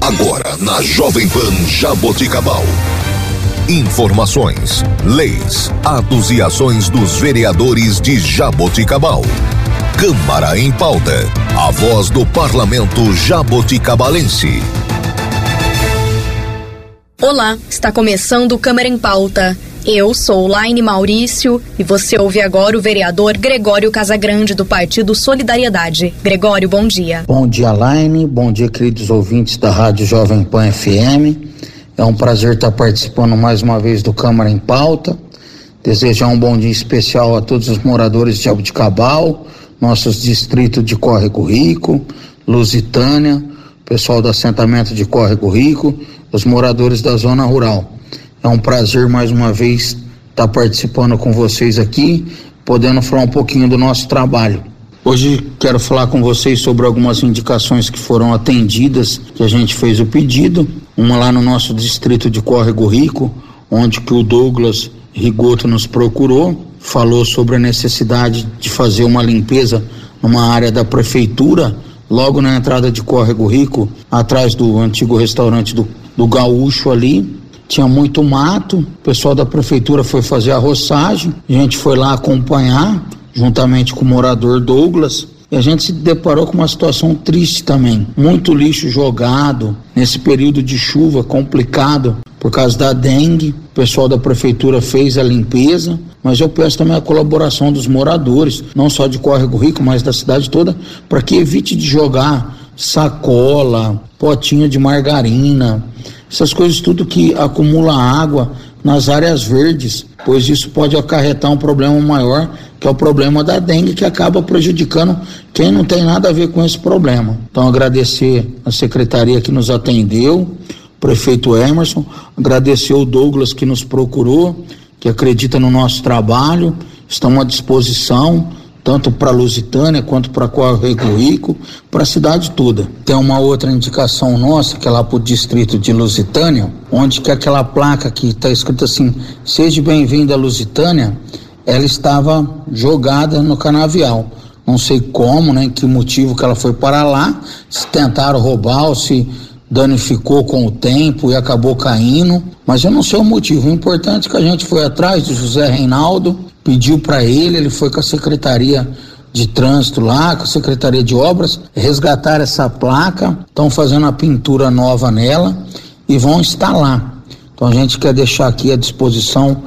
Agora na Jovem Pan Jaboticabal. Informações, leis, atos e ações dos vereadores de Jaboticabal. Câmara em pauta. A voz do parlamento jaboticabalense. Olá, está começando Câmara em Pauta. Eu sou Laine Maurício e você ouve agora o vereador Gregório Casagrande do Partido Solidariedade. Gregório, bom dia. Bom dia, Laine. Bom dia, queridos ouvintes da Rádio Jovem Pan FM. É um prazer estar participando mais uma vez do Câmara em Pauta. Desejar um bom dia especial a todos os moradores de Abdicabal, nossos distritos de Córrego Rico, Lusitânia, pessoal do assentamento de Córrego Rico, os moradores da zona rural. É um prazer mais uma vez estar participando com vocês aqui, podendo falar um pouquinho do nosso trabalho. Hoje quero falar com vocês sobre algumas indicações que foram atendidas, que a gente fez o pedido. Uma lá no nosso distrito de Córrego Rico, onde que o Douglas Rigoto nos procurou, falou sobre a necessidade de fazer uma limpeza numa área da prefeitura, logo na entrada de Córrego Rico, atrás do antigo restaurante do do gaúcho ali. Tinha muito mato, o pessoal da prefeitura foi fazer a roçagem, a gente foi lá acompanhar, juntamente com o morador Douglas, e a gente se deparou com uma situação triste também. Muito lixo jogado nesse período de chuva complicado por causa da dengue. O pessoal da prefeitura fez a limpeza, mas eu peço também a colaboração dos moradores, não só de Córrego Rico, mas da cidade toda, para que evite de jogar sacola, potinho de margarina, essas coisas tudo que acumula água nas áreas verdes, pois isso pode acarretar um problema maior, que é o problema da dengue, que acaba prejudicando quem não tem nada a ver com esse problema. Então, agradecer a secretaria que nos atendeu, o prefeito Emerson, agradecer o Douglas que nos procurou, que acredita no nosso trabalho, estamos à disposição tanto para Lusitânia quanto para Correio Rico, para a cidade toda. Tem uma outra indicação nossa, que é lá para o distrito de Lusitânia, onde que aquela placa que está escrita assim, seja bem-vindo a Lusitânia, ela estava jogada no canavial. Não sei como, né, que motivo que ela foi para lá, se tentaram roubar ou se danificou com o tempo e acabou caindo, mas eu não sei o motivo. O importante é que a gente foi atrás do José Reinaldo, pediu para ele, ele foi com a secretaria de trânsito lá, com a secretaria de obras, resgatar essa placa, estão fazendo a pintura nova nela e vão instalar. Então a gente quer deixar aqui à disposição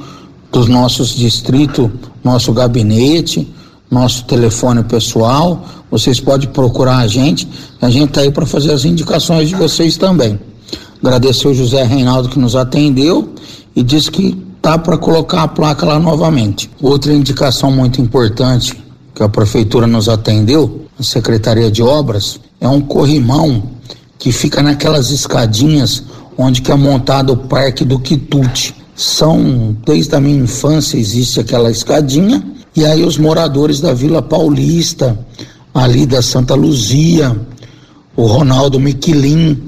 dos nossos distritos, nosso gabinete, nosso telefone pessoal. Vocês podem procurar a gente, a gente está aí para fazer as indicações de vocês também. Agradecer o José Reinaldo que nos atendeu e disse que tá para colocar a placa lá novamente. Outra indicação muito importante que a prefeitura nos atendeu, a Secretaria de Obras, é um corrimão que fica naquelas escadinhas onde que é montado o Parque do Quitute. São, desde a minha infância existe aquela escadinha, e aí os moradores da Vila Paulista, ali da Santa Luzia, o Ronaldo Miquelin,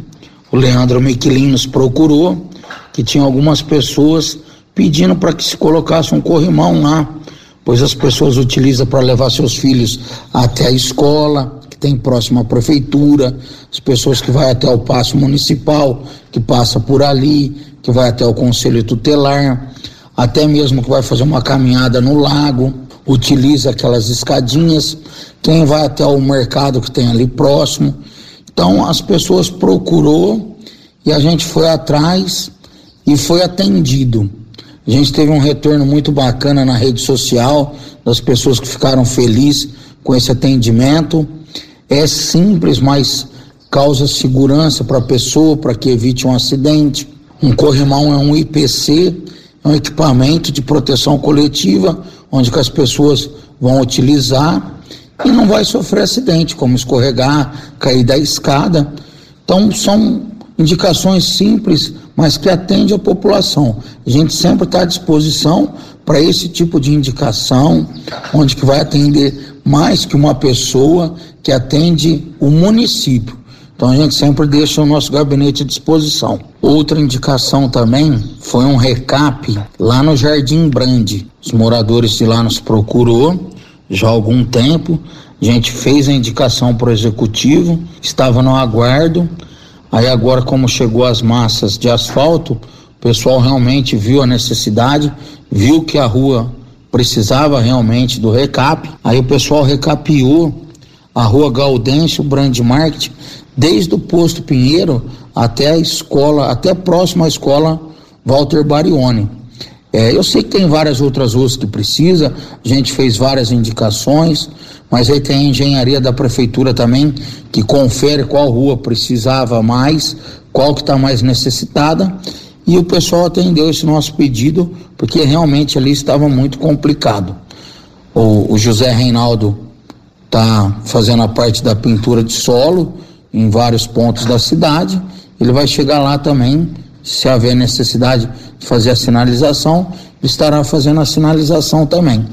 o Leandro Miquelin nos procurou, que tinha algumas pessoas pedindo para que se colocasse um corrimão lá, pois as pessoas utilizam para levar seus filhos até a escola, que tem próximo à prefeitura, as pessoas que vai até o passo municipal, que passa por ali, que vai até o conselho tutelar, até mesmo que vai fazer uma caminhada no lago, utiliza aquelas escadinhas, quem vai até o mercado que tem ali próximo. Então as pessoas procurou e a gente foi atrás e foi atendido. A gente teve um retorno muito bacana na rede social, das pessoas que ficaram felizes com esse atendimento. É simples, mas causa segurança para a pessoa, para que evite um acidente. Um corrimão é um IPC, é um equipamento de proteção coletiva, onde que as pessoas vão utilizar e não vai sofrer acidente, como escorregar, cair da escada. Então, são indicações simples, mas que atende a população. A gente sempre está à disposição para esse tipo de indicação, onde que vai atender mais que uma pessoa que atende o município. Então a gente sempre deixa o nosso gabinete à disposição. Outra indicação também foi um recap lá no Jardim Brande. Os moradores de lá nos procurou já há algum tempo. A gente fez a indicação para o executivo, estava no aguardo Aí agora, como chegou as massas de asfalto, o pessoal realmente viu a necessidade, viu que a rua precisava realmente do recap. Aí o pessoal recapiou a rua Gaudêncio Brand Market, desde o posto Pinheiro até a escola, até próximo à escola Walter Barione. É, eu sei que tem várias outras ruas que precisa, a gente fez várias indicações, mas aí tem a engenharia da prefeitura também que confere qual rua precisava mais, qual que está mais necessitada e o pessoal atendeu esse nosso pedido porque realmente ali estava muito complicado. O, o José Reinaldo está fazendo a parte da pintura de solo em vários pontos da cidade. Ele vai chegar lá também, se haver necessidade de fazer a sinalização, estará fazendo a sinalização também.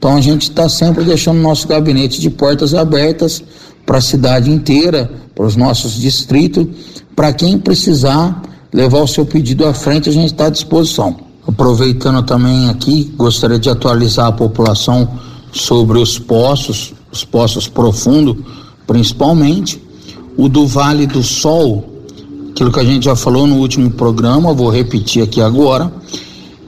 Então a gente está sempre deixando nosso gabinete de portas abertas para a cidade inteira, para os nossos distritos, para quem precisar levar o seu pedido à frente, a gente está à disposição. Aproveitando também aqui, gostaria de atualizar a população sobre os poços, os poços profundos, principalmente o do Vale do Sol, aquilo que a gente já falou no último programa, vou repetir aqui agora.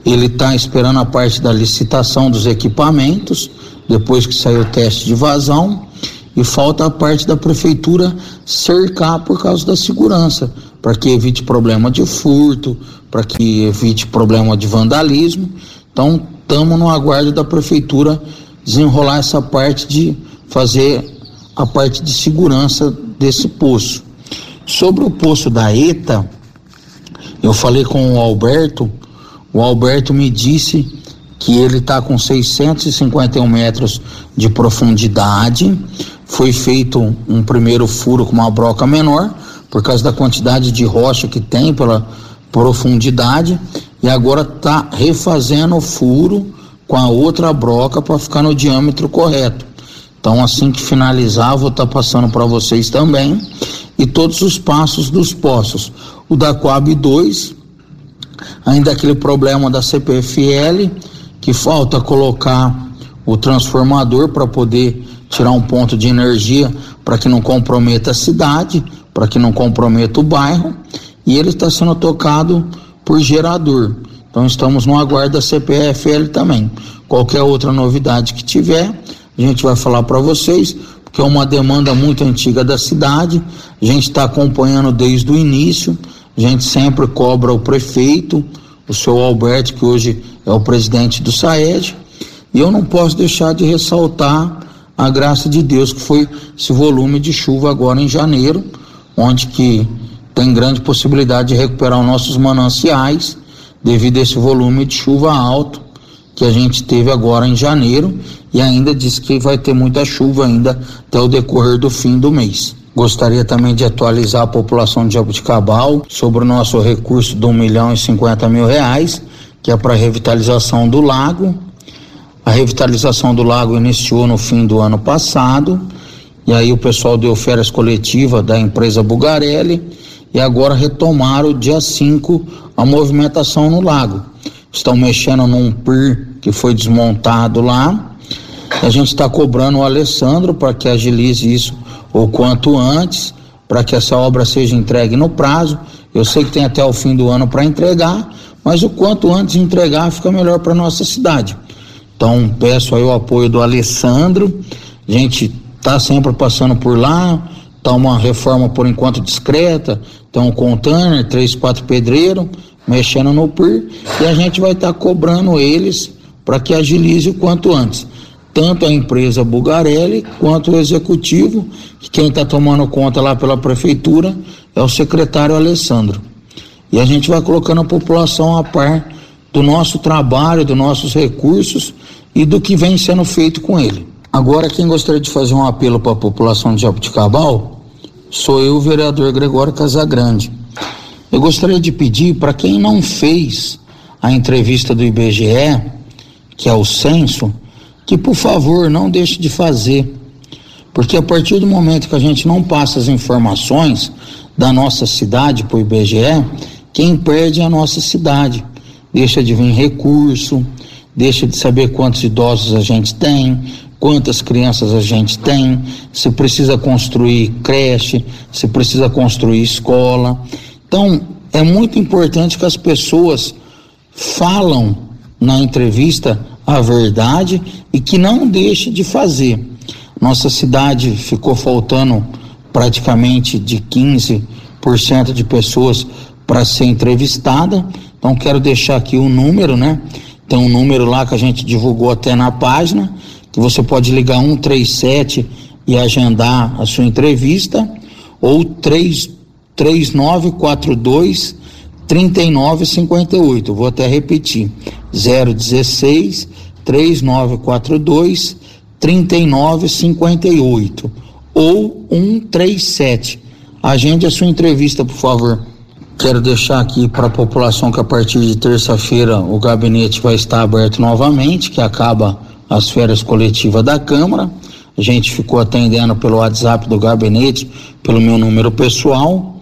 Ele está esperando a parte da licitação dos equipamentos, depois que saiu o teste de vazão, e falta a parte da prefeitura cercar por causa da segurança, para que evite problema de furto, para que evite problema de vandalismo. Então, estamos no aguardo da prefeitura desenrolar essa parte de fazer a parte de segurança desse poço. Sobre o poço da ETA, eu falei com o Alberto, o Alberto me disse que ele está com 651 metros de profundidade. Foi feito um primeiro furo com uma broca menor, por causa da quantidade de rocha que tem pela profundidade, e agora está refazendo o furo com a outra broca para ficar no diâmetro correto. Então, assim que finalizar, vou estar tá passando para vocês também e todos os passos dos poços. O da Coab 2 ainda aquele problema da CPFL, que falta colocar o transformador para poder tirar um ponto de energia para que não comprometa a cidade, para que não comprometa o bairro, e ele está sendo tocado por gerador. Então estamos no aguardo da CPFL também. Qualquer outra novidade que tiver, a gente vai falar para vocês, porque é uma demanda muito antiga da cidade. A gente está acompanhando desde o início. A gente sempre cobra o prefeito, o seu Alberto, que hoje é o presidente do SAED, e eu não posso deixar de ressaltar a graça de Deus que foi esse volume de chuva agora em janeiro, onde que tem grande possibilidade de recuperar os nossos mananciais devido a esse volume de chuva alto que a gente teve agora em janeiro e ainda diz que vai ter muita chuva ainda até o decorrer do fim do mês. Gostaria também de atualizar a população de Jabuticabal sobre o nosso recurso de um milhão e cinquenta mil reais, que é para revitalização do lago. A revitalização do lago iniciou no fim do ano passado, e aí o pessoal deu férias coletiva da empresa Bugarelli, e agora retomaram dia 5 a movimentação no lago. Estão mexendo num PIR que foi desmontado lá. A gente está cobrando o Alessandro para que agilize isso o quanto antes, para que essa obra seja entregue no prazo. Eu sei que tem até o fim do ano para entregar, mas o quanto antes entregar fica melhor para nossa cidade. Então peço aí o apoio do Alessandro. A gente está sempre passando por lá, tá uma reforma por enquanto discreta, então container, três, quatro pedreiros, mexendo no PIR, e a gente vai estar tá cobrando eles para que agilize o quanto antes tanto a empresa Bugarelli quanto o executivo, que quem está tomando conta lá pela prefeitura é o secretário Alessandro. E a gente vai colocando a população a par do nosso trabalho, dos nossos recursos e do que vem sendo feito com ele. Agora, quem gostaria de fazer um apelo para a população de Jabuticabal sou eu, vereador Gregório Casagrande. Eu gostaria de pedir para quem não fez a entrevista do IBGE, que é o censo, que por favor não deixe de fazer, porque a partir do momento que a gente não passa as informações da nossa cidade para o IBGE, quem perde é a nossa cidade. Deixa de vir recurso, deixa de saber quantos idosos a gente tem, quantas crianças a gente tem, se precisa construir creche, se precisa construir escola. Então, é muito importante que as pessoas falam na entrevista a verdade e que não deixe de fazer. Nossa cidade ficou faltando praticamente de 15% de pessoas para ser entrevistada. Então quero deixar aqui o número, né? Tem um número lá que a gente divulgou até na página, que você pode ligar 137 e agendar a sua entrevista, ou 3, 3942 3958. Vou até repetir: 016 3942 3958 ou 137. Agende a sua entrevista, por favor. Quero deixar aqui para a população que a partir de terça-feira o gabinete vai estar aberto novamente, que acaba as férias coletivas da Câmara. A gente ficou atendendo pelo WhatsApp do gabinete, pelo meu número pessoal.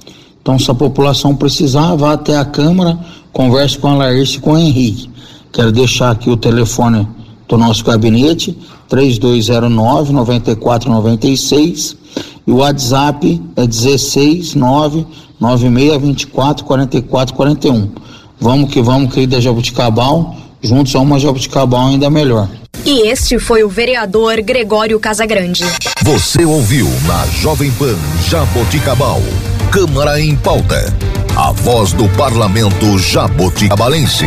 Então, se a população precisar, vá até a Câmara, converse com a Laércio e com o Henrique. Quero deixar aqui o telefone do nosso gabinete, 3209 9496 e o WhatsApp é 169 9624 4441. Vamos que vamos, querida Jabuticabal, juntos a uma Jabuticabal ainda melhor. E este foi o vereador Gregório Casagrande. Você ouviu na Jovem Pan Jaboticabal, Câmara em Pauta, a voz do parlamento jaboticabalense.